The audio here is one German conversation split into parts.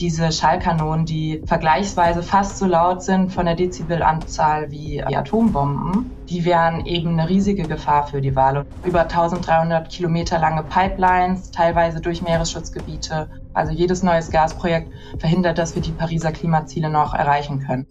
diese Schallkanonen, die vergleichsweise fast so laut sind von der Dezibelanzahl wie die Atombomben, die wären eben eine riesige Gefahr für die Wale. Über 1300 Kilometer lange Pipelines, teilweise durch Meeresschutzgebiete. Also jedes neues Gasprojekt verhindert, dass wir die Pariser Klimaziele noch erreichen können.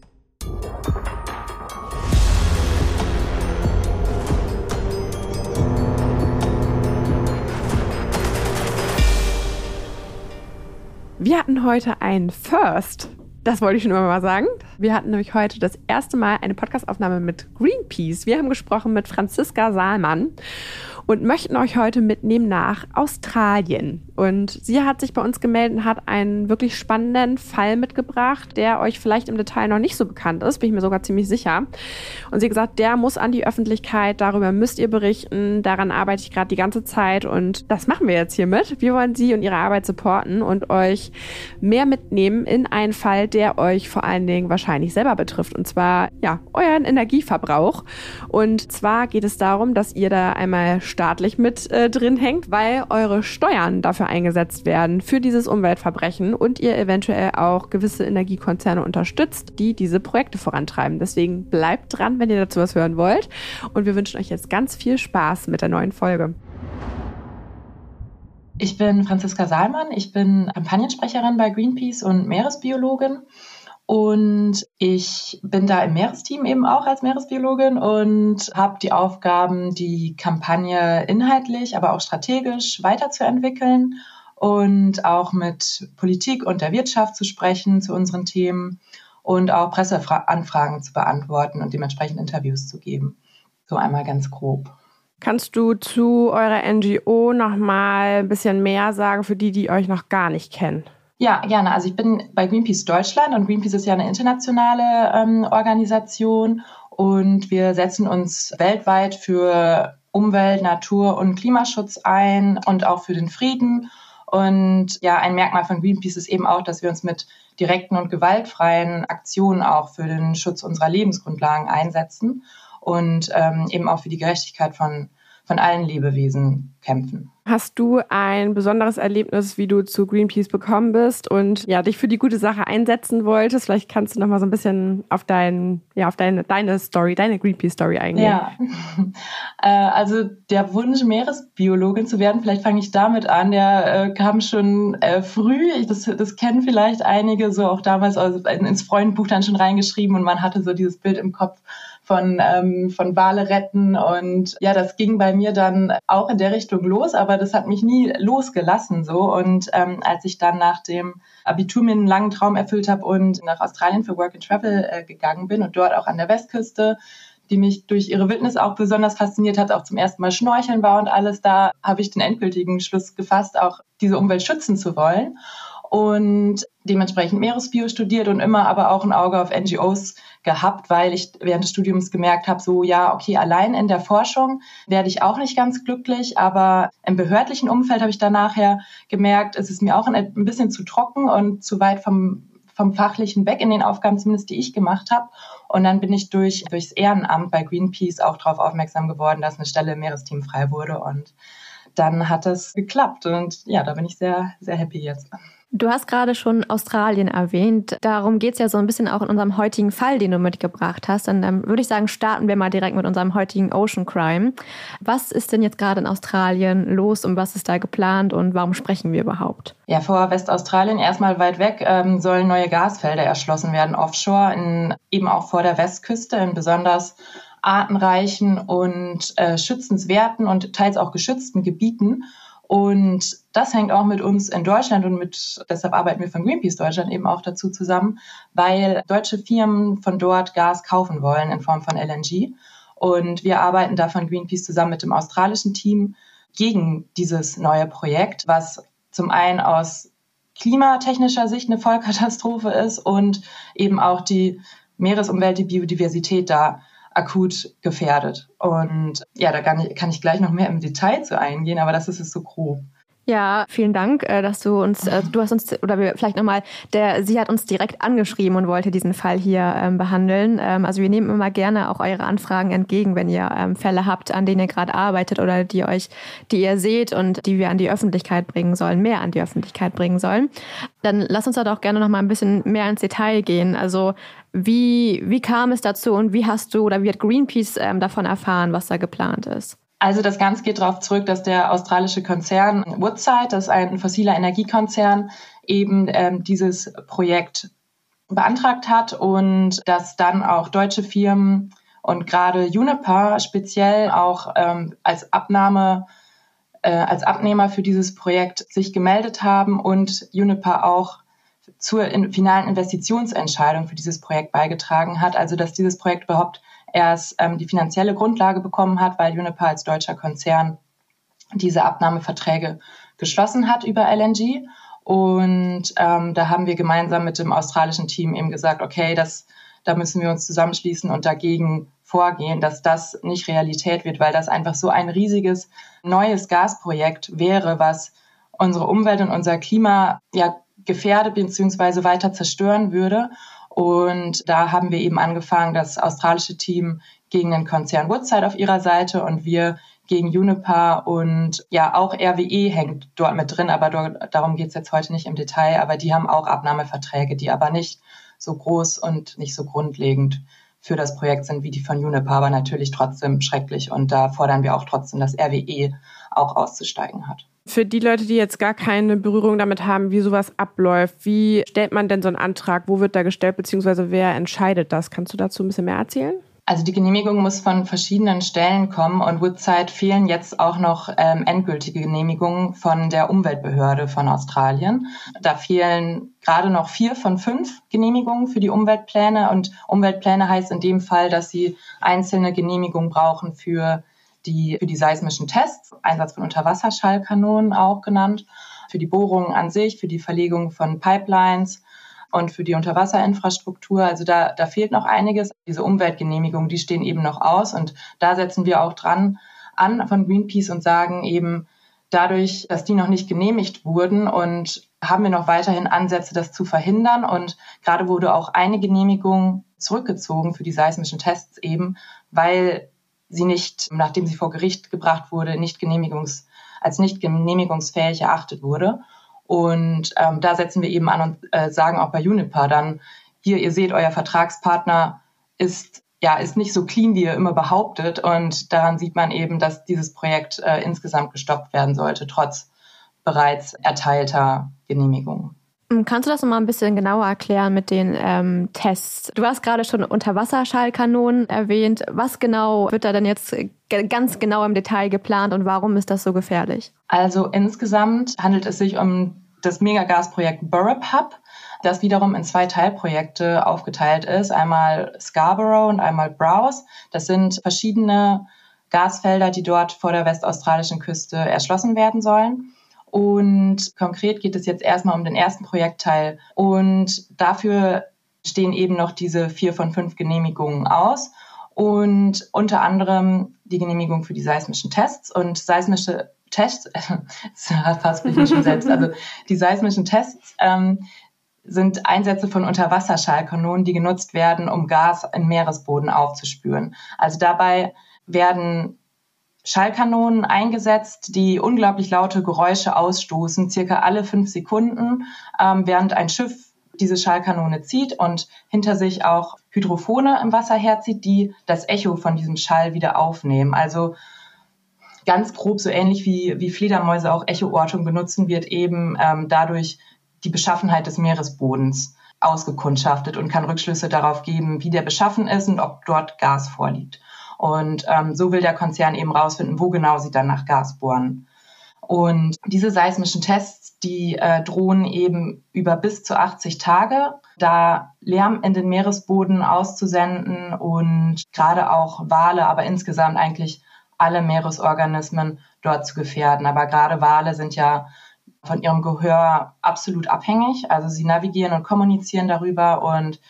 Wir hatten heute ein First. Das wollte ich schon immer mal sagen. Wir hatten nämlich heute das erste Mal eine Podcastaufnahme mit Greenpeace. Wir haben gesprochen mit Franziska Saalmann und möchten euch heute mitnehmen nach Australien. Und sie hat sich bei uns gemeldet und hat einen wirklich spannenden Fall mitgebracht, der euch vielleicht im Detail noch nicht so bekannt ist, bin ich mir sogar ziemlich sicher. Und sie hat gesagt, der muss an die Öffentlichkeit, darüber müsst ihr berichten, daran arbeite ich gerade die ganze Zeit und das machen wir jetzt hiermit. Wir wollen sie und ihre Arbeit supporten und euch mehr mitnehmen in einen Fall, der euch vor allen Dingen wahrscheinlich selber betrifft und zwar ja, euren Energieverbrauch. Und zwar geht es darum, dass ihr da einmal staatlich mit äh, drin hängt, weil eure Steuern dafür eingesetzt werden für dieses Umweltverbrechen und ihr eventuell auch gewisse Energiekonzerne unterstützt, die diese Projekte vorantreiben. Deswegen bleibt dran, wenn ihr dazu was hören wollt. Und wir wünschen euch jetzt ganz viel Spaß mit der neuen Folge. Ich bin Franziska Saalmann. Ich bin Kampagnensprecherin bei Greenpeace und Meeresbiologin. Und ich bin da im Meeresteam eben auch als Meeresbiologin und habe die Aufgaben, die Kampagne inhaltlich, aber auch strategisch weiterzuentwickeln und auch mit Politik und der Wirtschaft zu sprechen zu unseren Themen und auch Presseanfragen zu beantworten und dementsprechend Interviews zu geben. So einmal ganz grob. Kannst du zu eurer NGO noch mal ein bisschen mehr sagen für die, die euch noch gar nicht kennen? Ja, gerne. Also ich bin bei Greenpeace Deutschland und Greenpeace ist ja eine internationale ähm, Organisation und wir setzen uns weltweit für Umwelt, Natur und Klimaschutz ein und auch für den Frieden. Und ja, ein Merkmal von Greenpeace ist eben auch, dass wir uns mit direkten und gewaltfreien Aktionen auch für den Schutz unserer Lebensgrundlagen einsetzen und ähm, eben auch für die Gerechtigkeit von von allen Lebewesen kämpfen. Hast du ein besonderes Erlebnis, wie du zu Greenpeace bekommen bist und ja, dich für die gute Sache einsetzen wolltest? Vielleicht kannst du noch mal so ein bisschen auf dein, ja, auf deine, deine Story, deine Greenpeace-Story eingehen. Ja, äh, also der Wunsch, Meeresbiologin zu werden, vielleicht fange ich damit an, der äh, kam schon äh, früh. Ich, das, das kennen vielleicht einige, so auch damals also ins Freundbuch dann schon reingeschrieben und man hatte so dieses Bild im Kopf von, ähm, von Wale retten. Und ja, das ging bei mir dann auch in der Richtung los, aber das hat mich nie losgelassen so. Und ähm, als ich dann nach dem Abitur mir einen langen Traum erfüllt habe und nach Australien für Work and Travel äh, gegangen bin und dort auch an der Westküste die mich durch ihre Wildnis auch besonders fasziniert hat, auch zum ersten Mal schnorcheln war und alles, da habe ich den endgültigen Schluss gefasst, auch diese Umwelt schützen zu wollen und dementsprechend Meeresbio studiert und immer aber auch ein Auge auf NGOs gehabt, weil ich während des Studiums gemerkt habe, so ja, okay, allein in der Forschung werde ich auch nicht ganz glücklich, aber im behördlichen Umfeld habe ich dann nachher gemerkt, es ist mir auch ein, bisschen zu trocken und zu weit vom vom Fachlichen weg in den Aufgaben, zumindest die ich gemacht habe. Und dann bin ich durch durchs Ehrenamt bei Greenpeace auch darauf aufmerksam geworden, dass eine Stelle im Meeresteam frei wurde. Und dann hat es geklappt. Und ja, da bin ich sehr, sehr happy jetzt. Du hast gerade schon Australien erwähnt. Darum geht es ja so ein bisschen auch in unserem heutigen Fall, den du mitgebracht hast. Und dann würde ich sagen, starten wir mal direkt mit unserem heutigen Ocean Crime. Was ist denn jetzt gerade in Australien los und was ist da geplant und warum sprechen wir überhaupt? Ja, vor Westaustralien, erstmal weit weg, ähm, sollen neue Gasfelder erschlossen werden, offshore, in, eben auch vor der Westküste, in besonders artenreichen und äh, schützenswerten und teils auch geschützten Gebieten. Und das hängt auch mit uns in Deutschland und mit, deshalb arbeiten wir von Greenpeace Deutschland eben auch dazu zusammen, weil deutsche Firmen von dort Gas kaufen wollen in Form von LNG. Und wir arbeiten da von Greenpeace zusammen mit dem australischen Team gegen dieses neue Projekt, was zum einen aus klimatechnischer Sicht eine Vollkatastrophe ist und eben auch die Meeresumwelt, die Biodiversität da akut gefährdet. Und ja, da kann ich, kann ich gleich noch mehr im Detail zu eingehen, aber das ist es so grob. Ja, vielen Dank, äh, dass du uns, äh, du hast uns, oder wir vielleicht nochmal, der, sie hat uns direkt angeschrieben und wollte diesen Fall hier ähm, behandeln. Ähm, also wir nehmen immer gerne auch eure Anfragen entgegen, wenn ihr ähm, Fälle habt, an denen ihr gerade arbeitet oder die euch, die ihr seht und die wir an die Öffentlichkeit bringen sollen, mehr an die Öffentlichkeit bringen sollen. Dann lass uns da doch gerne nochmal ein bisschen mehr ins Detail gehen. Also wie, wie kam es dazu und wie hast du oder wie hat Greenpeace ähm, davon erfahren, was da geplant ist? Also das Ganze geht darauf zurück, dass der australische Konzern Woodside, das ist ein fossiler Energiekonzern, eben ähm, dieses Projekt beantragt hat und dass dann auch deutsche Firmen und gerade Juniper speziell auch ähm, als Abnahme äh, als Abnehmer für dieses Projekt sich gemeldet haben und Juniper auch zur in, finalen Investitionsentscheidung für dieses Projekt beigetragen hat, also dass dieses Projekt überhaupt erst ähm, die finanzielle Grundlage bekommen hat, weil Uniper als deutscher Konzern diese Abnahmeverträge geschlossen hat über LNG. Und ähm, da haben wir gemeinsam mit dem australischen Team eben gesagt, okay, das, da müssen wir uns zusammenschließen und dagegen vorgehen, dass das nicht Realität wird, weil das einfach so ein riesiges neues Gasprojekt wäre, was unsere Umwelt und unser Klima ja gefährdet bzw. weiter zerstören würde. Und da haben wir eben angefangen, das australische Team gegen den Konzern Woodside auf ihrer Seite und wir gegen Uniper und ja, auch RWE hängt dort mit drin, aber dort, darum geht's jetzt heute nicht im Detail, aber die haben auch Abnahmeverträge, die aber nicht so groß und nicht so grundlegend für das Projekt sind wie die von Uniper, aber natürlich trotzdem schrecklich und da fordern wir auch trotzdem, dass RWE auch auszusteigen hat. Für die Leute, die jetzt gar keine Berührung damit haben, wie sowas abläuft, wie stellt man denn so einen Antrag? Wo wird da gestellt, beziehungsweise wer entscheidet das? Kannst du dazu ein bisschen mehr erzählen? Also die Genehmigung muss von verschiedenen Stellen kommen und Woodside fehlen jetzt auch noch ähm, endgültige Genehmigungen von der Umweltbehörde von Australien. Da fehlen gerade noch vier von fünf Genehmigungen für die Umweltpläne und Umweltpläne heißt in dem Fall, dass sie einzelne Genehmigungen brauchen für die, für die seismischen Tests, Einsatz von Unterwasserschallkanonen auch genannt, für die Bohrungen an sich, für die Verlegung von Pipelines und für die Unterwasserinfrastruktur. Also da, da fehlt noch einiges. Diese Umweltgenehmigungen, die stehen eben noch aus und da setzen wir auch dran an von Greenpeace und sagen eben, dadurch, dass die noch nicht genehmigt wurden und haben wir noch weiterhin Ansätze, das zu verhindern. Und gerade wurde auch eine Genehmigung zurückgezogen für die seismischen Tests eben, weil sie nicht, nachdem sie vor Gericht gebracht wurde, nicht genehmigungs, als nicht genehmigungsfähig erachtet wurde. Und ähm, da setzen wir eben an und äh, sagen auch bei Uniper dann, hier, ihr seht, euer Vertragspartner ist ja, ist nicht so clean, wie ihr immer behauptet. Und daran sieht man eben, dass dieses Projekt äh, insgesamt gestoppt werden sollte, trotz bereits erteilter Genehmigungen. Hm, kannst du das noch mal ein bisschen genauer erklären mit den ähm, Tests? Du hast gerade schon Unterwasserschallkanonen erwähnt. Was genau wird da denn jetzt ganz genau im Detail geplant und warum ist das so gefährlich? Also insgesamt handelt es sich um das Megagasprojekt Burrup Hub, das wiederum in zwei Teilprojekte aufgeteilt ist. Einmal Scarborough und einmal Browse. Das sind verschiedene Gasfelder, die dort vor der westaustralischen Küste erschlossen werden sollen. Und konkret geht es jetzt erstmal um den ersten Projektteil. Und dafür stehen eben noch diese vier von fünf Genehmigungen aus. Und unter anderem die Genehmigung für die seismischen Tests und seismische Tests, fast mich schon selbst, also die seismischen Tests ähm, sind Einsätze von Unterwasserschallkanonen, die genutzt werden, um Gas im Meeresboden aufzuspüren. Also dabei werden Schallkanonen eingesetzt, die unglaublich laute Geräusche ausstoßen, circa alle fünf Sekunden, ähm, während ein Schiff diese Schallkanone zieht und hinter sich auch Hydrophone im Wasser herzieht, die das Echo von diesem Schall wieder aufnehmen. Also ganz grob so ähnlich wie, wie Fledermäuse auch Echoortung benutzen, wird eben ähm, dadurch die Beschaffenheit des Meeresbodens ausgekundschaftet und kann Rückschlüsse darauf geben, wie der beschaffen ist und ob dort Gas vorliegt. Und ähm, so will der Konzern eben rausfinden, wo genau sie dann nach Gas bohren. Und diese seismischen Tests, die äh, drohen eben über bis zu 80 Tage, da Lärm in den Meeresboden auszusenden und gerade auch Wale, aber insgesamt eigentlich alle Meeresorganismen dort zu gefährden. Aber gerade Wale sind ja von ihrem Gehör absolut abhängig. Also sie navigieren und kommunizieren darüber und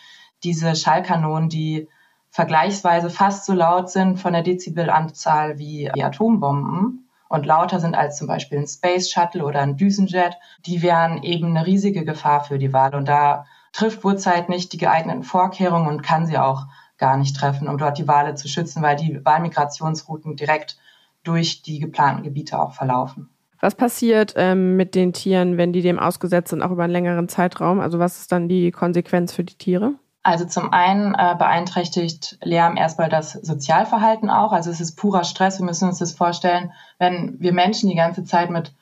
diese Schallkanonen, die vergleichsweise fast so laut sind von der Dezibelanzahl wie die Atombomben und lauter sind als zum Beispiel ein Space Shuttle oder ein Düsenjet, die wären eben eine riesige Gefahr für die Wale. Und da trifft Woodside nicht die geeigneten Vorkehrungen und kann sie auch gar nicht treffen, um dort die Wale zu schützen, weil die Walmigrationsrouten direkt durch die geplanten Gebiete auch verlaufen. Was passiert ähm, mit den Tieren, wenn die dem ausgesetzt sind, auch über einen längeren Zeitraum? Also was ist dann die Konsequenz für die Tiere? Also zum einen äh, beeinträchtigt Lärm erstmal das Sozialverhalten auch. Also es ist purer Stress. Wir müssen uns das vorstellen, wenn wir Menschen die ganze Zeit mit,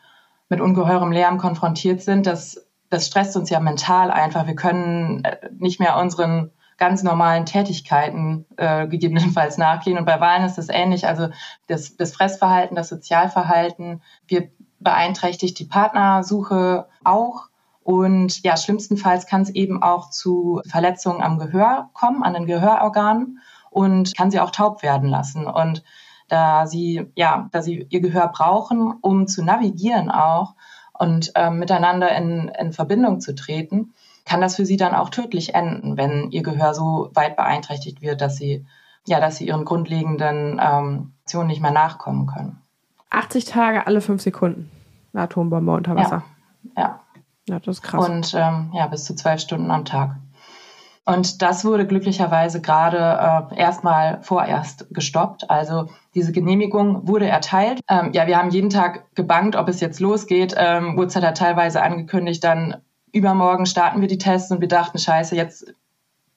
mit ungeheurem Lärm konfrontiert sind, das, das stresst uns ja mental einfach. Wir können äh, nicht mehr unseren ganz normalen Tätigkeiten äh, gegebenenfalls nachgehen. Und bei Wahlen ist das ähnlich. Also das, das Fressverhalten, das Sozialverhalten wird beeinträchtigt die Partnersuche auch. Und ja, schlimmstenfalls kann es eben auch zu Verletzungen am Gehör kommen, an den Gehörorganen und kann sie auch taub werden lassen. Und da sie, ja, da sie ihr Gehör brauchen, um zu navigieren auch und ähm, miteinander in, in Verbindung zu treten, kann das für sie dann auch tödlich enden, wenn ihr Gehör so weit beeinträchtigt wird, dass sie, ja, dass sie ihren grundlegenden ähm, Aktionen nicht mehr nachkommen können. 80 Tage alle fünf Sekunden. Eine Atombombe unter Wasser. Ja. ja. Ja, das ist krass. Und ähm, ja, bis zu zwölf Stunden am Tag. Und das wurde glücklicherweise gerade äh, erstmal vorerst gestoppt. Also diese Genehmigung wurde erteilt. Ähm, ja, wir haben jeden Tag gebankt, ob es jetzt losgeht. Ähm, Woods hat teilweise angekündigt, dann übermorgen starten wir die Tests und wir dachten, scheiße, jetzt,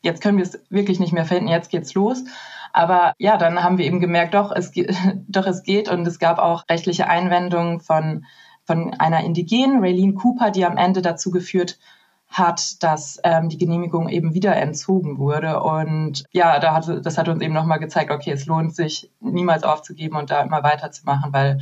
jetzt können wir es wirklich nicht mehr finden, jetzt geht's los. Aber ja, dann haben wir eben gemerkt, doch, es, doch, es geht und es gab auch rechtliche Einwendungen von von einer Indigenen, Raylene Cooper, die am Ende dazu geführt hat, dass ähm, die Genehmigung eben wieder entzogen wurde. Und ja, da hat, das hat uns eben nochmal gezeigt, okay, es lohnt sich niemals aufzugeben und da immer weiterzumachen, weil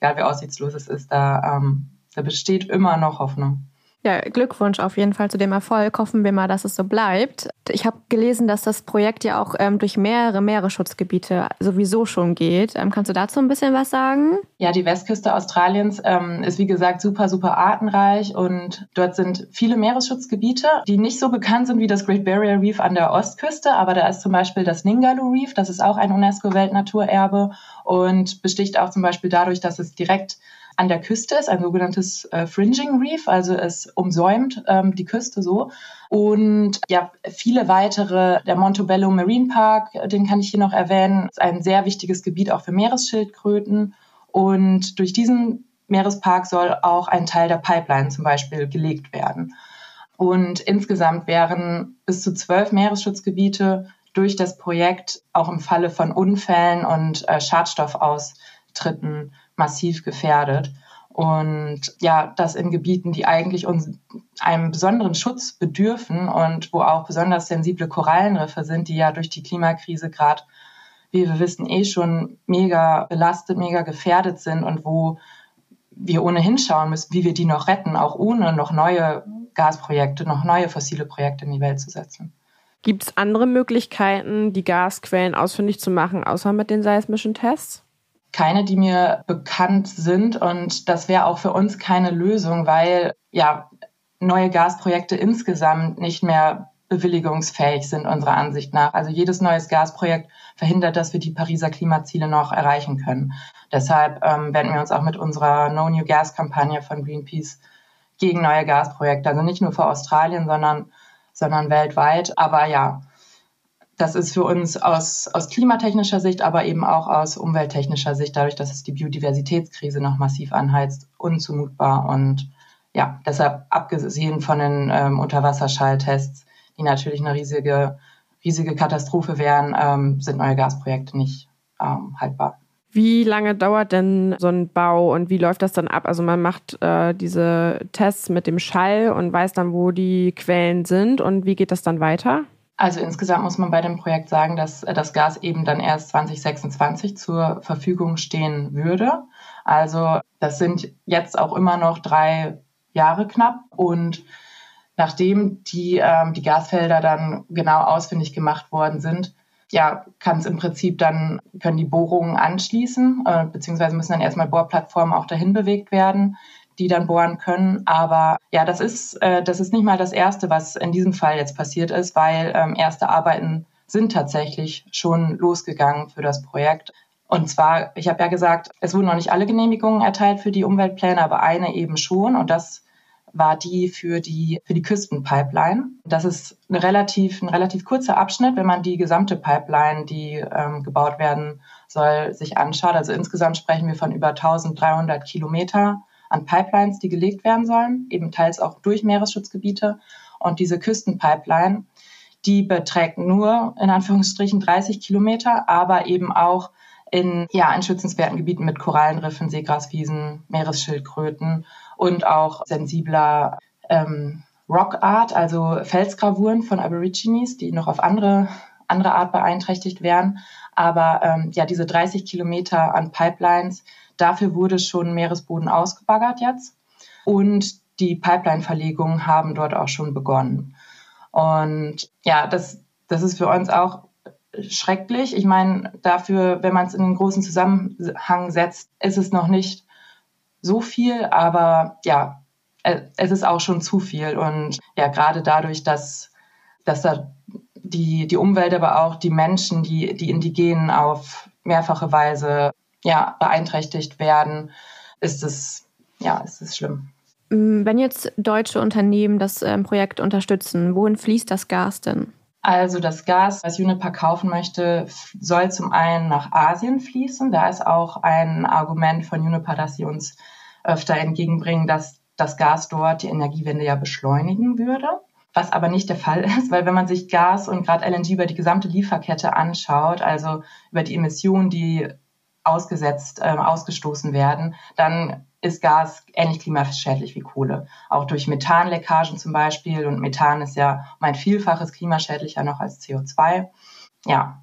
egal wie aussichtslos es ist, da, ähm, da besteht immer noch Hoffnung. Ja, Glückwunsch auf jeden Fall zu dem Erfolg. Hoffen wir mal, dass es so bleibt. Ich habe gelesen, dass das Projekt ja auch ähm, durch mehrere Meeresschutzgebiete sowieso schon geht. Ähm, kannst du dazu ein bisschen was sagen? Ja, die Westküste Australiens ähm, ist wie gesagt super, super artenreich und dort sind viele Meeresschutzgebiete, die nicht so bekannt sind wie das Great Barrier Reef an der Ostküste, aber da ist zum Beispiel das Ningaloo Reef, das ist auch ein UNESCO-Weltnaturerbe und besticht auch zum Beispiel dadurch, dass es direkt an der Küste ist, ein sogenanntes äh, Fringing Reef, also es umsäumt ähm, die Küste so. Und ja, viele weitere, der Montebello Marine Park, den kann ich hier noch erwähnen, ist ein sehr wichtiges Gebiet auch für Meeresschildkröten. Und durch diesen Meerespark soll auch ein Teil der Pipeline zum Beispiel gelegt werden. Und insgesamt wären bis zu zwölf Meeresschutzgebiete durch das Projekt auch im Falle von Unfällen und äh, Schadstoffaustritten massiv gefährdet. Und ja, das in Gebieten, die eigentlich uns einem besonderen Schutz bedürfen und wo auch besonders sensible Korallenriffe sind, die ja durch die Klimakrise gerade, wie wir wissen, eh schon mega belastet, mega gefährdet sind und wo wir ohnehin schauen müssen, wie wir die noch retten, auch ohne noch neue Gasprojekte, noch neue fossile Projekte in die Welt zu setzen. Gibt es andere Möglichkeiten, die Gasquellen ausfindig zu machen, außer mit den seismischen Tests? Keine, die mir bekannt sind. Und das wäre auch für uns keine Lösung, weil ja neue Gasprojekte insgesamt nicht mehr bewilligungsfähig sind, unserer Ansicht nach. Also jedes neues Gasprojekt verhindert, dass wir die Pariser Klimaziele noch erreichen können. Deshalb ähm, wenden wir uns auch mit unserer No New Gas Kampagne von Greenpeace gegen neue Gasprojekte. Also nicht nur für Australien, sondern, sondern weltweit. Aber ja, das ist für uns aus, aus klimatechnischer Sicht, aber eben auch aus umwelttechnischer Sicht, dadurch, dass es die Biodiversitätskrise noch massiv anheizt, unzumutbar. Und ja, deshalb abgesehen von den ähm, Unterwasserschalltests, die natürlich eine riesige, riesige Katastrophe wären, ähm, sind neue Gasprojekte nicht ähm, haltbar. Wie lange dauert denn so ein Bau und wie läuft das dann ab? Also man macht äh, diese Tests mit dem Schall und weiß dann, wo die Quellen sind und wie geht das dann weiter? Also insgesamt muss man bei dem Projekt sagen, dass äh, das Gas eben dann erst 2026 zur Verfügung stehen würde. Also das sind jetzt auch immer noch drei Jahre knapp und nachdem die, ähm, die Gasfelder dann genau ausfindig gemacht worden sind, ja, kann es im Prinzip dann, können die Bohrungen anschließen, äh, beziehungsweise müssen dann erstmal Bohrplattformen auch dahin bewegt werden die dann bohren können. Aber ja, das ist, äh, das ist nicht mal das Erste, was in diesem Fall jetzt passiert ist, weil ähm, erste Arbeiten sind tatsächlich schon losgegangen für das Projekt. Und zwar, ich habe ja gesagt, es wurden noch nicht alle Genehmigungen erteilt für die Umweltpläne, aber eine eben schon. Und das war die für die, für die Küstenpipeline. Das ist eine relativ, ein relativ kurzer Abschnitt, wenn man die gesamte Pipeline, die ähm, gebaut werden soll, sich anschaut. Also insgesamt sprechen wir von über 1300 Kilometer an Pipelines, die gelegt werden sollen, eben teils auch durch Meeresschutzgebiete. Und diese Küstenpipeline, die beträgt nur in Anführungsstrichen 30 Kilometer, aber eben auch in, ja, in schützenswerten Gebieten mit Korallenriffen, Seegraswiesen, Meeresschildkröten und auch sensibler ähm, Rockart, also Felsgravuren von Aborigines, die noch auf andere, andere Art beeinträchtigt wären. Aber ähm, ja, diese 30 Kilometer an Pipelines, dafür wurde schon Meeresboden ausgebaggert jetzt. Und die Pipeline-Verlegungen haben dort auch schon begonnen. Und ja, das, das ist für uns auch schrecklich. Ich meine, dafür, wenn man es in einen großen Zusammenhang setzt, ist es noch nicht so viel, aber ja, es ist auch schon zu viel. Und ja, gerade dadurch, dass, dass da die, die Umwelt, aber auch die Menschen, die, die Indigenen auf mehrfache Weise ja, beeinträchtigt werden, ist es, ja, ist es schlimm. Wenn jetzt deutsche Unternehmen das ähm, Projekt unterstützen, wohin fließt das Gas denn? Also das Gas, was Uniper kaufen möchte, soll zum einen nach Asien fließen. Da ist auch ein Argument von Uniper, dass sie uns öfter entgegenbringen, dass das Gas dort die Energiewende ja beschleunigen würde. Was aber nicht der Fall ist, weil wenn man sich Gas und gerade LNG über die gesamte Lieferkette anschaut, also über die Emissionen, die ausgesetzt, äh, ausgestoßen werden, dann ist Gas ähnlich klimaschädlich wie Kohle. Auch durch Methanleckagen zum Beispiel. Und Methan ist ja um ein Vielfaches klimaschädlicher noch als CO2. Ja,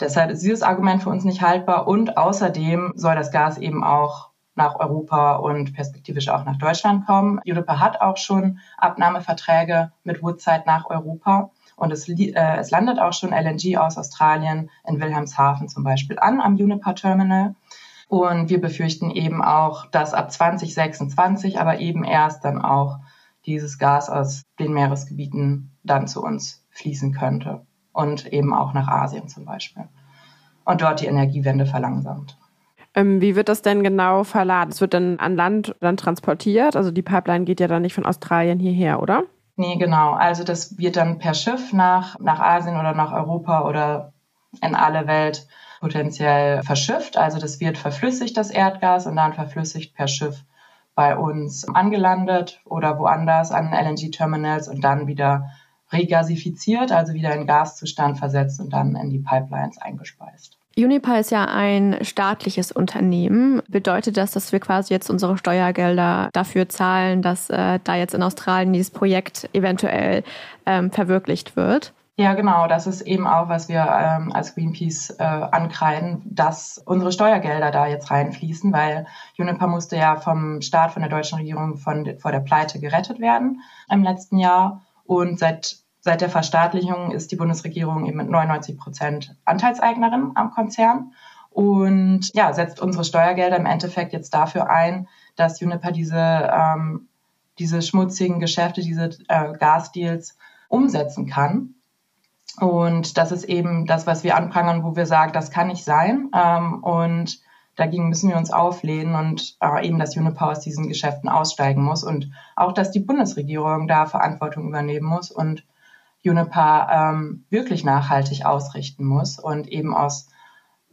deshalb ist dieses Argument für uns nicht haltbar. Und außerdem soll das Gas eben auch nach Europa und perspektivisch auch nach Deutschland kommen. Europa hat auch schon Abnahmeverträge mit Woodside nach Europa. Und es, äh, es landet auch schon LNG aus Australien in Wilhelmshaven zum Beispiel an am Uniper Terminal. Und wir befürchten eben auch, dass ab 2026 aber eben erst dann auch dieses Gas aus den Meeresgebieten dann zu uns fließen könnte und eben auch nach Asien zum Beispiel. Und dort die Energiewende verlangsamt. Ähm, wie wird das denn genau verladen? Es wird dann an Land dann transportiert? Also die Pipeline geht ja dann nicht von Australien hierher, oder? Nee, genau. Also das wird dann per Schiff nach, nach Asien oder nach Europa oder in alle Welt potenziell verschifft. Also das wird verflüssigt, das Erdgas, und dann verflüssigt per Schiff bei uns angelandet oder woanders an LNG-Terminals und dann wieder regasifiziert, also wieder in Gaszustand versetzt und dann in die Pipelines eingespeist. Unipa ist ja ein staatliches Unternehmen. Bedeutet das, dass wir quasi jetzt unsere Steuergelder dafür zahlen, dass äh, da jetzt in Australien dieses Projekt eventuell ähm, verwirklicht wird? Ja, genau. Das ist eben auch, was wir ähm, als Greenpeace äh, ankreiden, dass unsere Steuergelder da jetzt reinfließen, weil Juniper musste ja vom Staat, von der deutschen Regierung von, vor der Pleite gerettet werden im letzten Jahr. Und seit, seit der Verstaatlichung ist die Bundesregierung eben mit 99 Prozent Anteilseignerin am Konzern und ja, setzt unsere Steuergelder im Endeffekt jetzt dafür ein, dass Juniper diese, ähm, diese schmutzigen Geschäfte, diese äh, Gasdeals umsetzen kann und das ist eben das, was wir anprangern, wo wir sagen, das kann nicht sein. Ähm, und dagegen müssen wir uns auflehnen und äh, eben, dass Unipower aus diesen Geschäften aussteigen muss und auch, dass die Bundesregierung da Verantwortung übernehmen muss und Uniper ähm, wirklich nachhaltig ausrichten muss und eben aus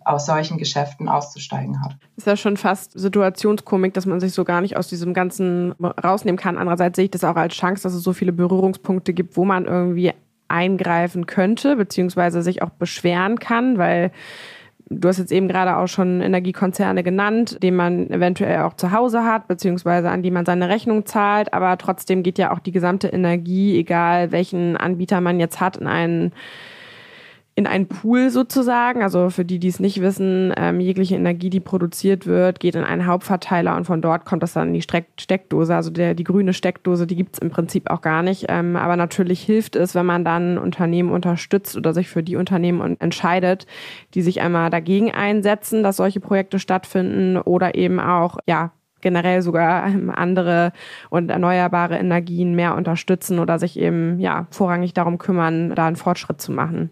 aus solchen Geschäften auszusteigen hat. Ist ja schon fast Situationskomik, dass man sich so gar nicht aus diesem Ganzen rausnehmen kann. Andererseits sehe ich das auch als Chance, dass es so viele Berührungspunkte gibt, wo man irgendwie eingreifen könnte, beziehungsweise sich auch beschweren kann, weil du hast jetzt eben gerade auch schon Energiekonzerne genannt, die man eventuell auch zu Hause hat, beziehungsweise an die man seine Rechnung zahlt, aber trotzdem geht ja auch die gesamte Energie, egal welchen Anbieter man jetzt hat, in einen in einen Pool sozusagen. Also für die, die es nicht wissen, ähm, jegliche Energie, die produziert wird, geht in einen Hauptverteiler und von dort kommt das dann in die Steck Steckdose. Also der, die grüne Steckdose, die gibt's im Prinzip auch gar nicht. Ähm, aber natürlich hilft es, wenn man dann Unternehmen unterstützt oder sich für die Unternehmen entscheidet, die sich einmal dagegen einsetzen, dass solche Projekte stattfinden oder eben auch, ja, generell sogar ähm, andere und erneuerbare Energien mehr unterstützen oder sich eben ja vorrangig darum kümmern, da einen Fortschritt zu machen.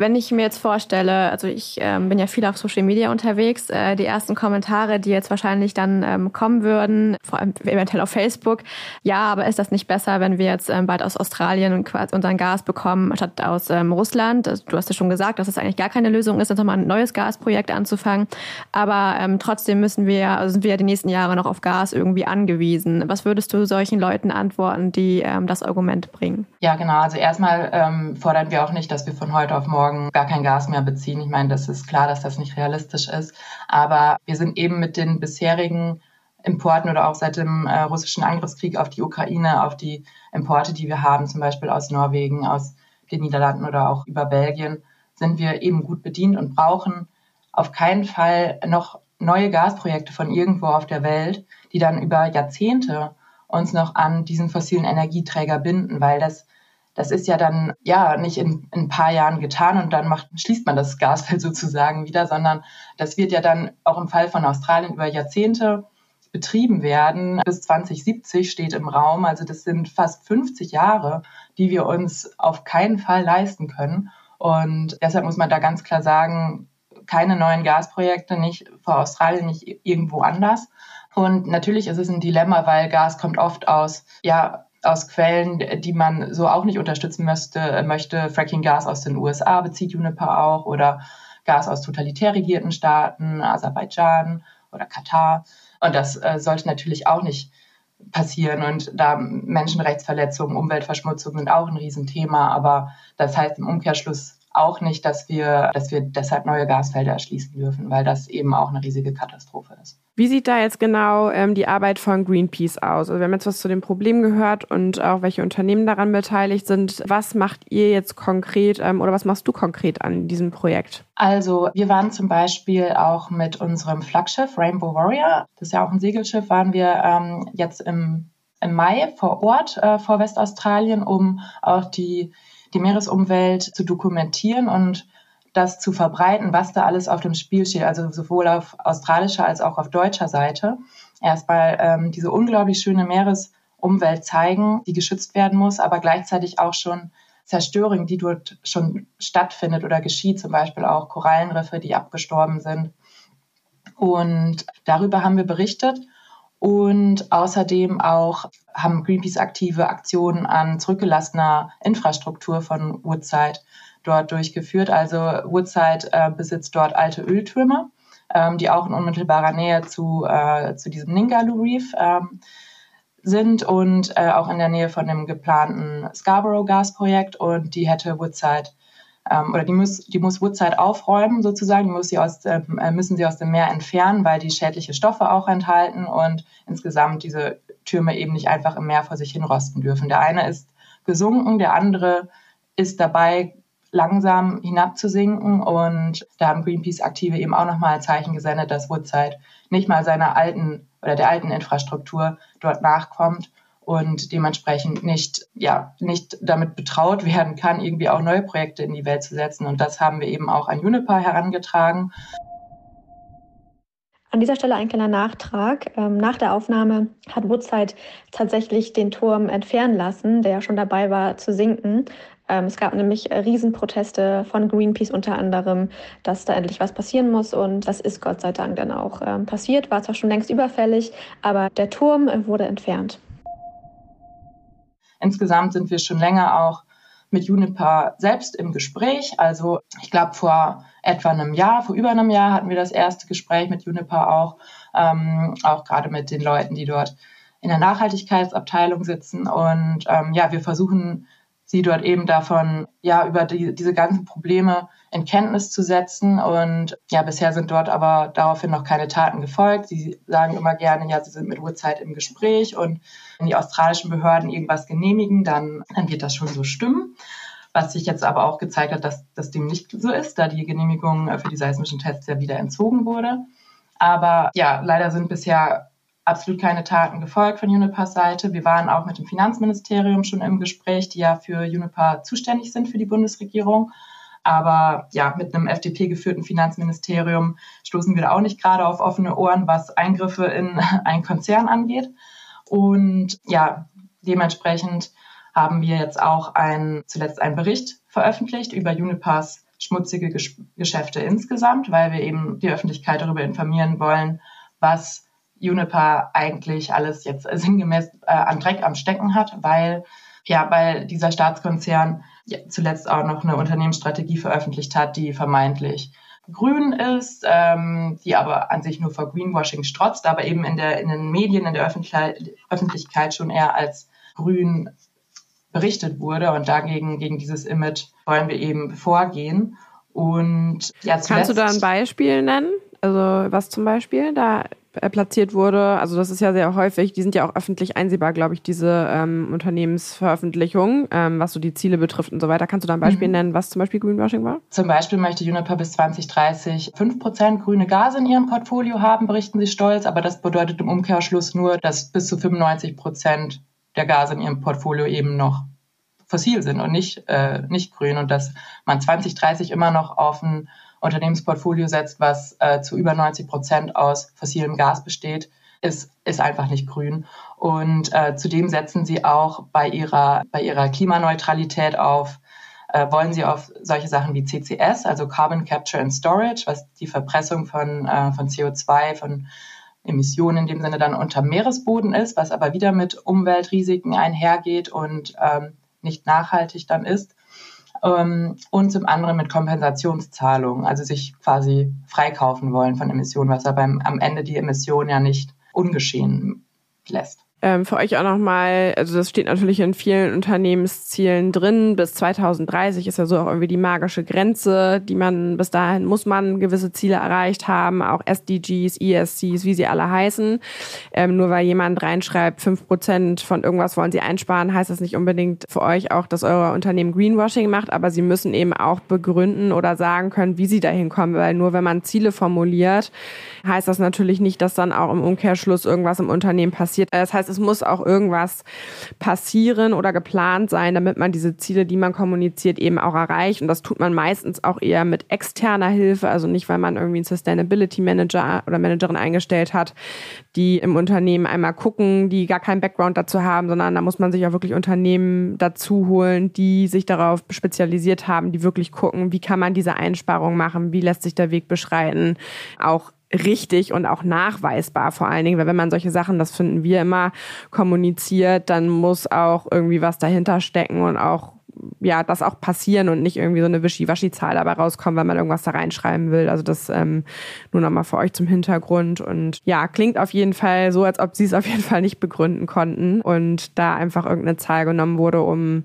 Wenn ich mir jetzt vorstelle, also ich ähm, bin ja viel auf Social Media unterwegs, äh, die ersten Kommentare, die jetzt wahrscheinlich dann ähm, kommen würden, vor allem eventuell auf Facebook, ja, aber ist das nicht besser, wenn wir jetzt ähm, bald aus Australien unseren Gas bekommen, statt aus ähm, Russland? Du hast ja schon gesagt, dass es das eigentlich gar keine Lösung ist, jetzt nochmal ein neues Gasprojekt anzufangen. Aber ähm, trotzdem müssen wir, also sind wir ja die nächsten Jahre noch auf Gas irgendwie angewiesen. Was würdest du solchen Leuten antworten, die ähm, das Argument bringen? Ja, genau. Also erstmal fordern wir auch nicht, dass wir von heute auf morgen morgen gar kein Gas mehr beziehen. Ich meine, das ist klar, dass das nicht realistisch ist. Aber wir sind eben mit den bisherigen Importen oder auch seit dem äh, russischen Angriffskrieg auf die Ukraine, auf die Importe, die wir haben, zum Beispiel aus Norwegen, aus den Niederlanden oder auch über Belgien, sind wir eben gut bedient und brauchen auf keinen Fall noch neue Gasprojekte von irgendwo auf der Welt, die dann über Jahrzehnte uns noch an diesen fossilen Energieträger binden, weil das das ist ja dann ja nicht in, in, ein paar Jahren getan und dann macht, schließt man das Gasfeld sozusagen wieder, sondern das wird ja dann auch im Fall von Australien über Jahrzehnte betrieben werden. Bis 2070 steht im Raum. Also das sind fast 50 Jahre, die wir uns auf keinen Fall leisten können. Und deshalb muss man da ganz klar sagen, keine neuen Gasprojekte, nicht vor Australien, nicht irgendwo anders. Und natürlich ist es ein Dilemma, weil Gas kommt oft aus, ja, aus Quellen, die man so auch nicht unterstützen möchte, möchte. Fracking-Gas aus den USA bezieht Juniper auch oder Gas aus totalitär regierten Staaten, Aserbaidschan oder Katar. Und das äh, sollte natürlich auch nicht passieren. Und da Menschenrechtsverletzungen, Umweltverschmutzung sind auch ein Riesenthema. Aber das heißt im Umkehrschluss auch nicht, dass wir, dass wir deshalb neue Gasfelder erschließen dürfen, weil das eben auch eine riesige Katastrophe ist. Wie sieht da jetzt genau ähm, die Arbeit von Greenpeace aus? Also wir haben jetzt was zu dem Problem gehört und auch welche Unternehmen daran beteiligt sind. Was macht ihr jetzt konkret ähm, oder was machst du konkret an diesem Projekt? Also wir waren zum Beispiel auch mit unserem Flaggschiff Rainbow Warrior, das ist ja auch ein Segelschiff, waren wir ähm, jetzt im, im Mai vor Ort äh, vor Westaustralien, um auch die die Meeresumwelt zu dokumentieren und das zu verbreiten, was da alles auf dem Spiel steht, also sowohl auf australischer als auch auf deutscher Seite. Erstmal ähm, diese unglaublich schöne Meeresumwelt zeigen, die geschützt werden muss, aber gleichzeitig auch schon Zerstörung, die dort schon stattfindet oder geschieht, zum Beispiel auch Korallenriffe, die abgestorben sind. Und darüber haben wir berichtet und außerdem auch haben Greenpeace aktive Aktionen an zurückgelassener Infrastruktur von Woodside dort durchgeführt. Also Woodside äh, besitzt dort alte Öltürme, ähm, die auch in unmittelbarer Nähe zu, äh, zu diesem Ningaloo Reef ähm, sind und äh, auch in der Nähe von dem geplanten Scarborough Gasprojekt. Und die hätte Woodside ähm, oder die muss, die muss Woodside aufräumen sozusagen, die muss sie aus, äh, müssen sie aus dem Meer entfernen, weil die schädliche Stoffe auch enthalten und insgesamt diese Türme eben nicht einfach im Meer vor sich hin rosten dürfen. Der eine ist gesunken, der andere ist dabei, langsam hinabzusinken und da haben Greenpeace-Aktive eben auch nochmal Zeichen gesendet, dass Woodside nicht mal seiner alten oder der alten Infrastruktur dort nachkommt und dementsprechend nicht, ja, nicht damit betraut werden kann, irgendwie auch neue Projekte in die Welt zu setzen. Und das haben wir eben auch an Juniper herangetragen. An dieser Stelle ein kleiner Nachtrag. Ähm, nach der Aufnahme hat Woodside tatsächlich den Turm entfernen lassen, der ja schon dabei war zu sinken. Ähm, es gab nämlich Riesenproteste von Greenpeace unter anderem, dass da endlich was passieren muss. Und das ist Gott sei Dank dann auch ähm, passiert. War zwar schon längst überfällig, aber der Turm wurde entfernt. Insgesamt sind wir schon länger auch mit Juniper selbst im Gespräch. Also ich glaube, vor etwa einem Jahr, vor über einem Jahr hatten wir das erste Gespräch mit Juniper auch, ähm, auch gerade mit den Leuten, die dort in der Nachhaltigkeitsabteilung sitzen. Und ähm, ja, wir versuchen sie dort eben davon, ja, über die, diese ganzen Probleme in Kenntnis zu setzen. Und ja, bisher sind dort aber daraufhin noch keine Taten gefolgt. Sie sagen immer gerne, ja, sie sind mit Uhrzeit im Gespräch und wenn die australischen Behörden irgendwas genehmigen, dann, dann wird das schon so stimmen. Was sich jetzt aber auch gezeigt hat, dass das dem nicht so ist, da die Genehmigung für die seismischen Tests ja wieder entzogen wurde. Aber ja, leider sind bisher absolut keine Taten gefolgt von Unipars Seite. Wir waren auch mit dem Finanzministerium schon im Gespräch, die ja für Unipar zuständig sind für die Bundesregierung. Aber ja, mit einem FDP geführten Finanzministerium stoßen wir da auch nicht gerade auf offene Ohren, was Eingriffe in einen Konzern angeht. Und ja, dementsprechend haben wir jetzt auch ein, zuletzt einen Bericht veröffentlicht über Unipars schmutzige Geschäfte insgesamt, weil wir eben die Öffentlichkeit darüber informieren wollen, was Juniper eigentlich alles jetzt sinngemäß äh, an Dreck am Stecken hat, weil ja, weil dieser Staatskonzern ja, zuletzt auch noch eine Unternehmensstrategie veröffentlicht hat, die vermeintlich grün ist, ähm, die aber an sich nur vor Greenwashing strotzt, aber eben in, der, in den Medien, in der Öffentlich Öffentlichkeit schon eher als grün berichtet wurde. Und dagegen, gegen dieses Image wollen wir eben vorgehen. Und ja, zuletzt, Kannst du da ein Beispiel nennen? Also was zum Beispiel da platziert wurde. Also das ist ja sehr häufig. Die sind ja auch öffentlich einsehbar, glaube ich, diese ähm, Unternehmensveröffentlichungen, ähm, was so die Ziele betrifft und so weiter. Kannst du da ein Beispiel mhm. nennen, was zum Beispiel Greenwashing war? Zum Beispiel möchte Juniper bis 2030 5% grüne Gase in ihrem Portfolio haben, berichten sie stolz. Aber das bedeutet im Umkehrschluss nur, dass bis zu 95% der Gase in ihrem Portfolio eben noch fossil sind und nicht, äh, nicht grün und dass man 2030 immer noch auf ein Unternehmensportfolio setzt, was äh, zu über 90 Prozent aus fossilem Gas besteht, ist, ist einfach nicht grün. Und äh, zudem setzen sie auch bei ihrer, bei ihrer Klimaneutralität auf, äh, wollen sie auf solche Sachen wie CCS, also Carbon Capture and Storage, was die Verpressung von, äh, von CO2, von Emissionen in dem Sinne dann unter Meeresboden ist, was aber wieder mit Umweltrisiken einhergeht und ähm, nicht nachhaltig dann ist ähm, und zum anderen mit Kompensationszahlungen, also sich quasi freikaufen wollen von Emissionen, was aber am Ende die Emission ja nicht ungeschehen lässt. Ähm, für euch auch nochmal, also das steht natürlich in vielen Unternehmenszielen drin. Bis 2030 ist ja so auch irgendwie die magische Grenze, die man, bis dahin muss man gewisse Ziele erreicht haben, auch SDGs, ESCs, wie sie alle heißen. Ähm, nur weil jemand reinschreibt, fünf Prozent von irgendwas wollen sie einsparen, heißt das nicht unbedingt für euch auch, dass euer Unternehmen Greenwashing macht, aber sie müssen eben auch begründen oder sagen können, wie sie dahin kommen, weil nur wenn man Ziele formuliert, heißt das natürlich nicht, dass dann auch im Umkehrschluss irgendwas im Unternehmen passiert. Das heißt, es muss auch irgendwas passieren oder geplant sein, damit man diese Ziele, die man kommuniziert, eben auch erreicht. Und das tut man meistens auch eher mit externer Hilfe, also nicht, weil man irgendwie einen Sustainability Manager oder Managerin eingestellt hat, die im Unternehmen einmal gucken, die gar keinen Background dazu haben, sondern da muss man sich auch wirklich Unternehmen dazu holen, die sich darauf spezialisiert haben, die wirklich gucken, wie kann man diese Einsparung machen, wie lässt sich der Weg beschreiten, auch richtig und auch nachweisbar vor allen Dingen, weil wenn man solche Sachen, das finden wir immer, kommuniziert, dann muss auch irgendwie was dahinter stecken und auch ja, das auch passieren und nicht irgendwie so eine Wischiwaschi-Zahl dabei rauskommen, weil man irgendwas da reinschreiben will. Also das ähm, nur nochmal für euch zum Hintergrund. Und ja, klingt auf jeden Fall so, als ob sie es auf jeden Fall nicht begründen konnten und da einfach irgendeine Zahl genommen wurde, um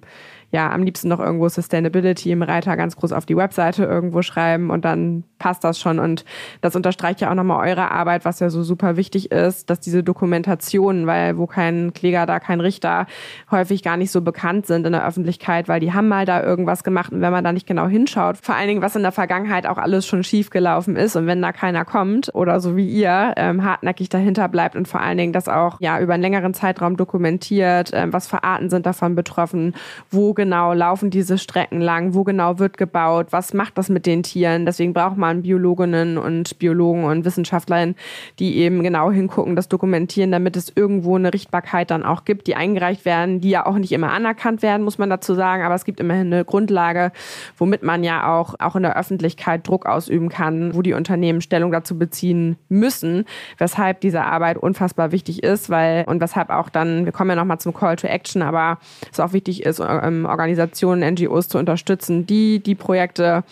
ja, am liebsten noch irgendwo Sustainability im Reiter ganz groß auf die Webseite irgendwo schreiben und dann passt das schon. Und das unterstreicht ja auch nochmal eure Arbeit, was ja so super wichtig ist, dass diese Dokumentationen, weil wo kein Kläger, da kein Richter, häufig gar nicht so bekannt sind in der Öffentlichkeit, weil die haben mal da irgendwas gemacht und wenn man da nicht genau hinschaut, vor allen Dingen, was in der Vergangenheit auch alles schon schief gelaufen ist und wenn da keiner kommt oder so wie ihr ähm, hartnäckig dahinter bleibt und vor allen Dingen das auch ja über einen längeren Zeitraum dokumentiert, ähm, was für Arten sind davon betroffen, wo genau genau laufen diese Strecken lang? Wo genau wird gebaut? Was macht das mit den Tieren? Deswegen braucht man Biologinnen und Biologen und Wissenschaftlerinnen, die eben genau hingucken, das dokumentieren, damit es irgendwo eine Richtbarkeit dann auch gibt, die eingereicht werden, die ja auch nicht immer anerkannt werden, muss man dazu sagen. Aber es gibt immerhin eine Grundlage, womit man ja auch, auch in der Öffentlichkeit Druck ausüben kann, wo die Unternehmen Stellung dazu beziehen müssen, weshalb diese Arbeit unfassbar wichtig ist, weil und weshalb auch dann, wir kommen ja nochmal zum Call to Action, aber es auch wichtig ist, ähm, Organisationen, NGOs zu unterstützen, die die Projekte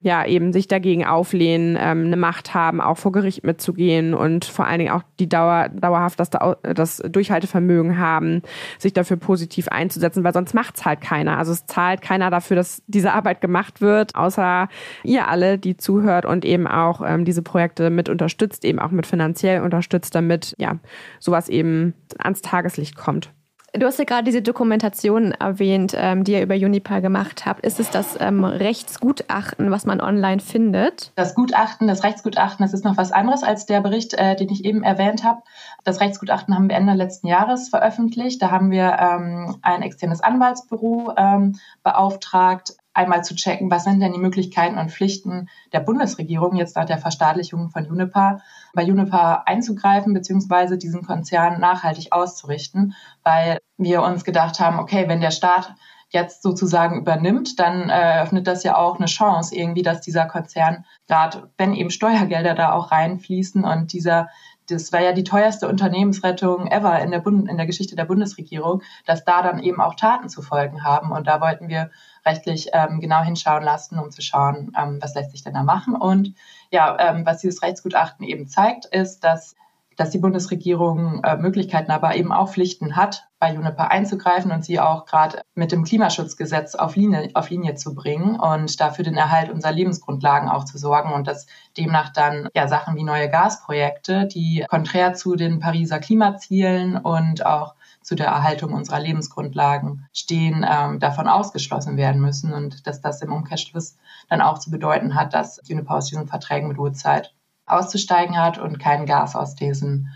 ja eben sich dagegen auflehnen, ähm, eine Macht haben, auch vor Gericht mitzugehen und vor allen Dingen auch die Dauer, dauerhaft das, das Durchhaltevermögen haben, sich dafür positiv einzusetzen, weil sonst macht es halt keiner. Also es zahlt keiner dafür, dass diese Arbeit gemacht wird, außer ihr alle, die zuhört und eben auch ähm, diese Projekte mit unterstützt, eben auch mit finanziell unterstützt, damit ja sowas eben ans Tageslicht kommt. Du hast ja gerade diese Dokumentation erwähnt, ähm, die ihr über Juniper gemacht habt. Ist es das ähm, Rechtsgutachten, was man online findet? Das Gutachten, das Rechtsgutachten, das ist noch was anderes als der Bericht, äh, den ich eben erwähnt habe. Das Rechtsgutachten haben wir Ende letzten Jahres veröffentlicht. Da haben wir ähm, ein externes Anwaltsbüro ähm, beauftragt, einmal zu checken, was sind denn die Möglichkeiten und Pflichten der Bundesregierung jetzt nach der Verstaatlichung von Juniper, bei Juniper einzugreifen beziehungsweise diesen Konzern nachhaltig auszurichten, weil wir uns gedacht haben, okay, wenn der Staat jetzt sozusagen übernimmt, dann eröffnet das ja auch eine Chance irgendwie, dass dieser Konzern, gerade wenn eben Steuergelder da auch reinfließen und dieser das war ja die teuerste Unternehmensrettung ever in der, Bund in der Geschichte der Bundesregierung, dass da dann eben auch Taten zu folgen haben. Und da wollten wir rechtlich ähm, genau hinschauen lassen, um zu schauen, ähm, was lässt sich denn da machen. Und ja, ähm, was dieses Rechtsgutachten eben zeigt, ist, dass dass die Bundesregierung äh, Möglichkeiten, aber eben auch Pflichten hat, bei Juniper einzugreifen und sie auch gerade mit dem Klimaschutzgesetz auf Linie, auf Linie zu bringen und dafür den Erhalt unserer Lebensgrundlagen auch zu sorgen und dass demnach dann ja Sachen wie neue Gasprojekte, die konträr zu den Pariser Klimazielen und auch zu der Erhaltung unserer Lebensgrundlagen stehen, ähm, davon ausgeschlossen werden müssen und dass das im Umkehrschluss dann auch zu bedeuten hat, dass Juniper aus diesen Verträgen mit Uhrzeit auszusteigen hat und kein Gas aus diesen,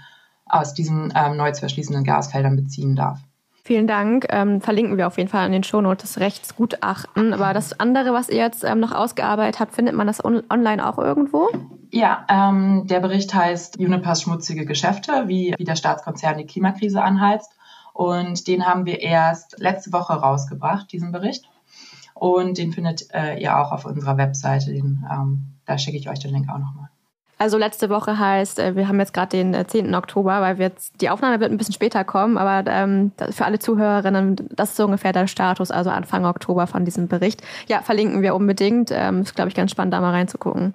aus diesen ähm, neu zu erschließenden Gasfeldern beziehen darf. Vielen Dank. Ähm, verlinken wir auf jeden Fall an den Shownotes das Rechtsgutachten. Aber das andere, was ihr jetzt ähm, noch ausgearbeitet habt, findet man das on online auch irgendwo? Ja, ähm, der Bericht heißt Unipers schmutzige Geschäfte, wie, wie der Staatskonzern die Klimakrise anheizt. Und den haben wir erst letzte Woche rausgebracht, diesen Bericht. Und den findet äh, ihr auch auf unserer Webseite. Den, ähm, da schicke ich euch den Link auch nochmal. Also letzte Woche heißt, äh, wir haben jetzt gerade den 10. Äh, Oktober, weil wir jetzt, die Aufnahme wird ein bisschen später kommen, aber ähm, für alle Zuhörerinnen, das ist so ungefähr der Status, also Anfang Oktober von diesem Bericht. Ja, verlinken wir unbedingt. Ähm, ist, glaube ich, ganz spannend, da mal reinzugucken.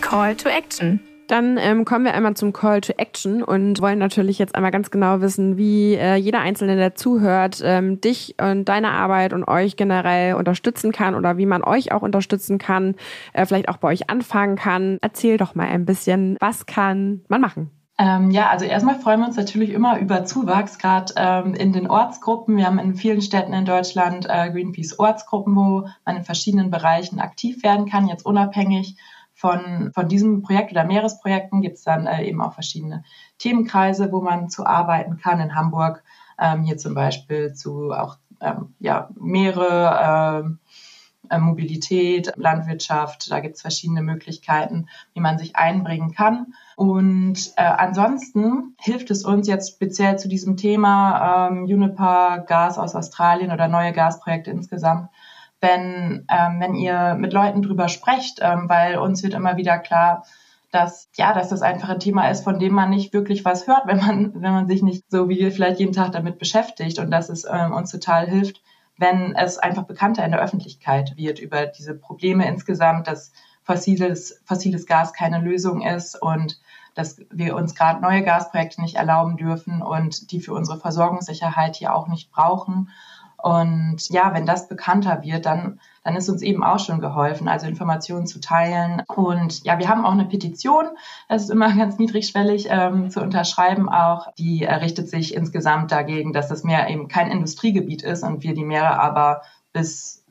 Call to Action. Dann ähm, kommen wir einmal zum Call to Action und wollen natürlich jetzt einmal ganz genau wissen, wie äh, jeder Einzelne, der zuhört, ähm, dich und deine Arbeit und euch generell unterstützen kann oder wie man euch auch unterstützen kann, äh, vielleicht auch bei euch anfangen kann. Erzähl doch mal ein bisschen, was kann man machen? Ähm, ja, also erstmal freuen wir uns natürlich immer über Zuwachs, gerade ähm, in den Ortsgruppen. Wir haben in vielen Städten in Deutschland äh, Greenpeace-Ortsgruppen, wo man in verschiedenen Bereichen aktiv werden kann, jetzt unabhängig von, von diesem Projekt oder Meeresprojekten gibt es dann äh, eben auch verschiedene Themenkreise, wo man zu arbeiten kann. In Hamburg ähm, hier zum Beispiel zu auch ähm, ja, Meere, ähm, äh, Mobilität, Landwirtschaft. Da gibt es verschiedene Möglichkeiten, wie man sich einbringen kann. Und äh, ansonsten hilft es uns jetzt speziell zu diesem Thema ähm, Uniper Gas aus Australien oder neue Gasprojekte insgesamt wenn, ähm, wenn ihr mit Leuten drüber sprecht, ähm, weil uns wird immer wieder klar, dass ja, dass das einfach ein Thema ist, von dem man nicht wirklich was hört, wenn man wenn man sich nicht so wie wir vielleicht jeden Tag damit beschäftigt und dass es ähm, uns total hilft, wenn es einfach bekannter in der Öffentlichkeit wird über diese Probleme insgesamt, dass fossiles fossiles Gas keine Lösung ist und dass wir uns gerade neue Gasprojekte nicht erlauben dürfen und die für unsere Versorgungssicherheit hier auch nicht brauchen und ja, wenn das bekannter wird, dann, dann ist uns eben auch schon geholfen, also Informationen zu teilen. Und ja, wir haben auch eine Petition, das ist immer ganz niedrigschwellig ähm, zu unterschreiben auch. Die richtet sich insgesamt dagegen, dass das Meer eben kein Industriegebiet ist und wir die Meere aber bis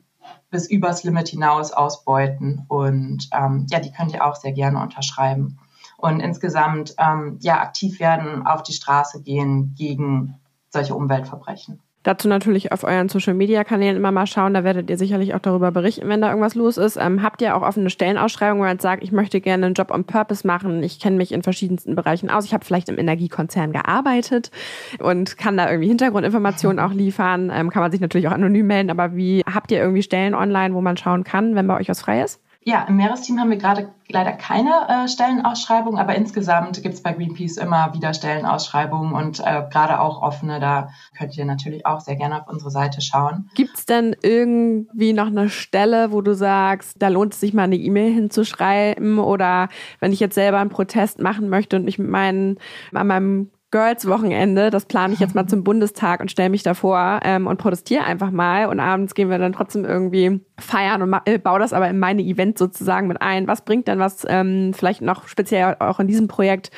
bis übers Limit hinaus ausbeuten. Und ähm, ja, die könnt ihr auch sehr gerne unterschreiben. Und insgesamt ähm, ja aktiv werden, auf die Straße gehen gegen solche Umweltverbrechen. Dazu natürlich auf euren Social Media Kanälen immer mal schauen. Da werdet ihr sicherlich auch darüber berichten, wenn da irgendwas los ist. Ähm, habt ihr auch offene Stellenausschreibungen, wo ihr sagt, ich möchte gerne einen Job on Purpose machen. Ich kenne mich in verschiedensten Bereichen aus. Ich habe vielleicht im Energiekonzern gearbeitet und kann da irgendwie Hintergrundinformationen auch liefern. Ähm, kann man sich natürlich auch anonym melden. Aber wie habt ihr irgendwie Stellen online, wo man schauen kann, wenn bei euch was frei ist? Ja, im Meeresteam haben wir gerade leider keine äh, Stellenausschreibung, aber insgesamt gibt es bei Greenpeace immer wieder Stellenausschreibungen und äh, gerade auch offene. Da könnt ihr natürlich auch sehr gerne auf unsere Seite schauen. Gibt es denn irgendwie noch eine Stelle, wo du sagst, da lohnt es sich mal eine E-Mail hinzuschreiben oder wenn ich jetzt selber einen Protest machen möchte und mich mit meinen, an meinem Girls-Wochenende, das plane ich jetzt mal zum Bundestag und stelle mich davor ähm, und protestiere einfach mal. Und abends gehen wir dann trotzdem irgendwie feiern und äh, baue das aber in meine Event sozusagen mit ein. Was bringt denn was ähm, vielleicht noch speziell auch in diesem Projekt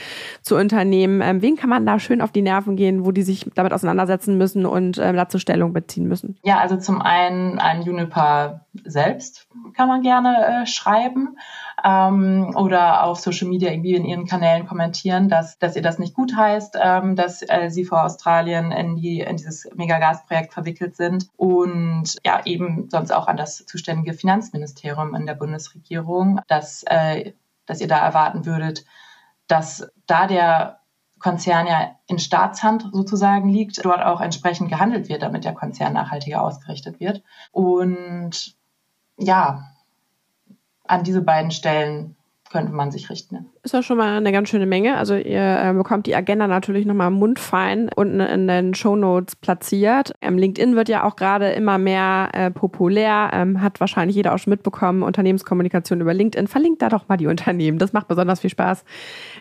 zu unternehmen? Ähm, wen kann man da schön auf die Nerven gehen, wo die sich damit auseinandersetzen müssen und ähm, dazu Stellung beziehen müssen? Ja, also zum einen an Juniper selbst kann man gerne äh, schreiben ähm, oder auf Social Media irgendwie in ihren Kanälen kommentieren, dass, dass ihr das nicht gut heißt, ähm, dass äh, sie vor Australien in, die, in dieses Megagasprojekt verwickelt sind und ja eben sonst auch an das zuständige Finanzministerium in der Bundesregierung, dass, äh, dass ihr da erwarten würdet, dass da der Konzern ja in Staatshand sozusagen liegt, dort auch entsprechend gehandelt wird, damit der Konzern nachhaltiger ausgerichtet wird. Und ja, an diese beiden Stellen könnte man sich richten. Ist ja schon mal eine ganz schöne Menge. Also ihr äh, bekommt die Agenda natürlich nochmal mundfein unten in den Show Notes platziert. Ähm, LinkedIn wird ja auch gerade immer mehr äh, populär, ähm, hat wahrscheinlich jeder auch schon mitbekommen. Unternehmenskommunikation über LinkedIn. Verlinkt da doch mal die Unternehmen. Das macht besonders viel Spaß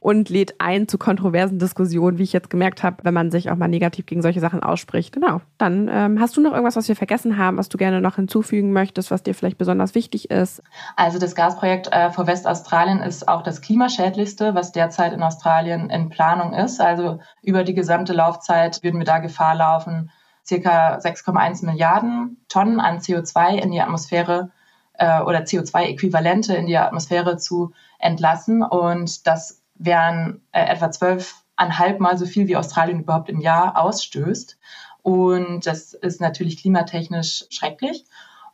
und lädt ein zu kontroversen Diskussionen, wie ich jetzt gemerkt habe, wenn man sich auch mal negativ gegen solche Sachen ausspricht. Genau. Dann ähm, hast du noch irgendwas, was wir vergessen haben, was du gerne noch hinzufügen möchtest, was dir vielleicht besonders wichtig ist? Also das Gasprojekt äh, vor Westaustralien ist auch das klimaschädlichste, was derzeit in Australien in Planung ist. Also über die gesamte Laufzeit würden wir da Gefahr laufen, circa 6,1 Milliarden Tonnen an CO2 in die Atmosphäre äh, oder CO2-Äquivalente in die Atmosphäre zu entlassen. Und das wären äh, etwa zwölfeinhalb Mal so viel, wie Australien überhaupt im Jahr ausstößt. Und das ist natürlich klimatechnisch schrecklich.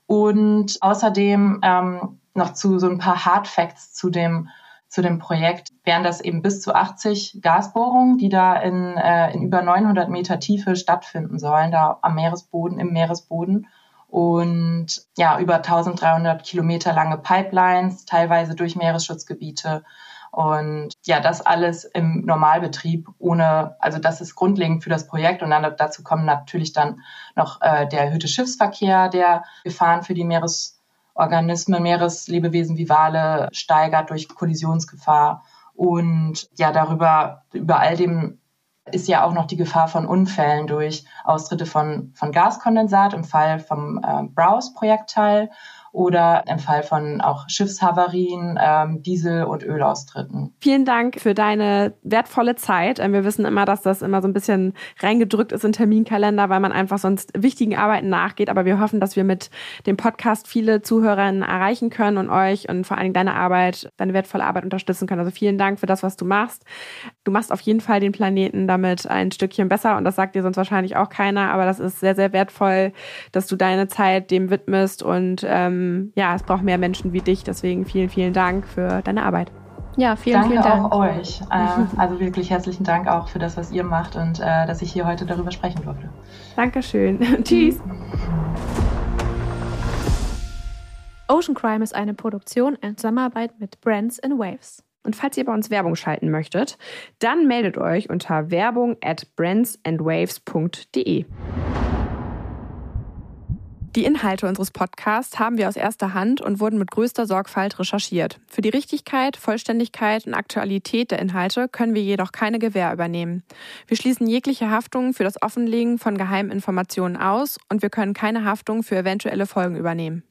Und außerdem ähm, noch zu so ein paar Hard Facts zu dem, zu dem Projekt wären das eben bis zu 80 Gasbohrungen, die da in, äh, in über 900 Meter Tiefe stattfinden sollen, da am Meeresboden, im Meeresboden. Und ja, über 1300 Kilometer lange Pipelines, teilweise durch Meeresschutzgebiete und ja, das alles im Normalbetrieb ohne, also das ist grundlegend für das Projekt. Und dann dazu kommen natürlich dann noch äh, der erhöhte Schiffsverkehr, der Gefahren für die Meeresorganismen, Meereslebewesen wie Wale steigert durch Kollisionsgefahr. Und ja, darüber, über all dem ist ja auch noch die Gefahr von Unfällen durch Austritte von, von Gaskondensat im Fall vom äh, Browse-Projektteil oder im Fall von auch Schiffshavarien, ähm, Diesel- und Ölaustritten. Vielen Dank für deine wertvolle Zeit. Ähm, wir wissen immer, dass das immer so ein bisschen reingedrückt ist in Terminkalender, weil man einfach sonst wichtigen Arbeiten nachgeht. Aber wir hoffen, dass wir mit dem Podcast viele Zuhörerinnen erreichen können und euch und vor allen Dingen deine Arbeit, deine wertvolle Arbeit unterstützen können. Also vielen Dank für das, was du machst. Du machst auf jeden Fall den Planeten damit ein Stückchen besser und das sagt dir sonst wahrscheinlich auch keiner. Aber das ist sehr, sehr wertvoll, dass du deine Zeit dem widmest und ähm, ja, es braucht mehr Menschen wie dich. Deswegen vielen, vielen Dank für deine Arbeit. Ja, vielen, Danke vielen Dank. auch euch. Äh, also wirklich herzlichen Dank auch für das, was ihr macht und äh, dass ich hier heute darüber sprechen durfte. Dankeschön. Tschüss. Ocean Crime ist eine Produktion in Zusammenarbeit mit Brands in Waves. Und falls ihr bei uns Werbung schalten möchtet, dann meldet euch unter werbung at brandsandwaves.de. Die Inhalte unseres Podcasts haben wir aus erster Hand und wurden mit größter Sorgfalt recherchiert. Für die Richtigkeit, Vollständigkeit und Aktualität der Inhalte können wir jedoch keine Gewähr übernehmen. Wir schließen jegliche Haftung für das Offenlegen von geheimen Informationen aus und wir können keine Haftung für eventuelle Folgen übernehmen.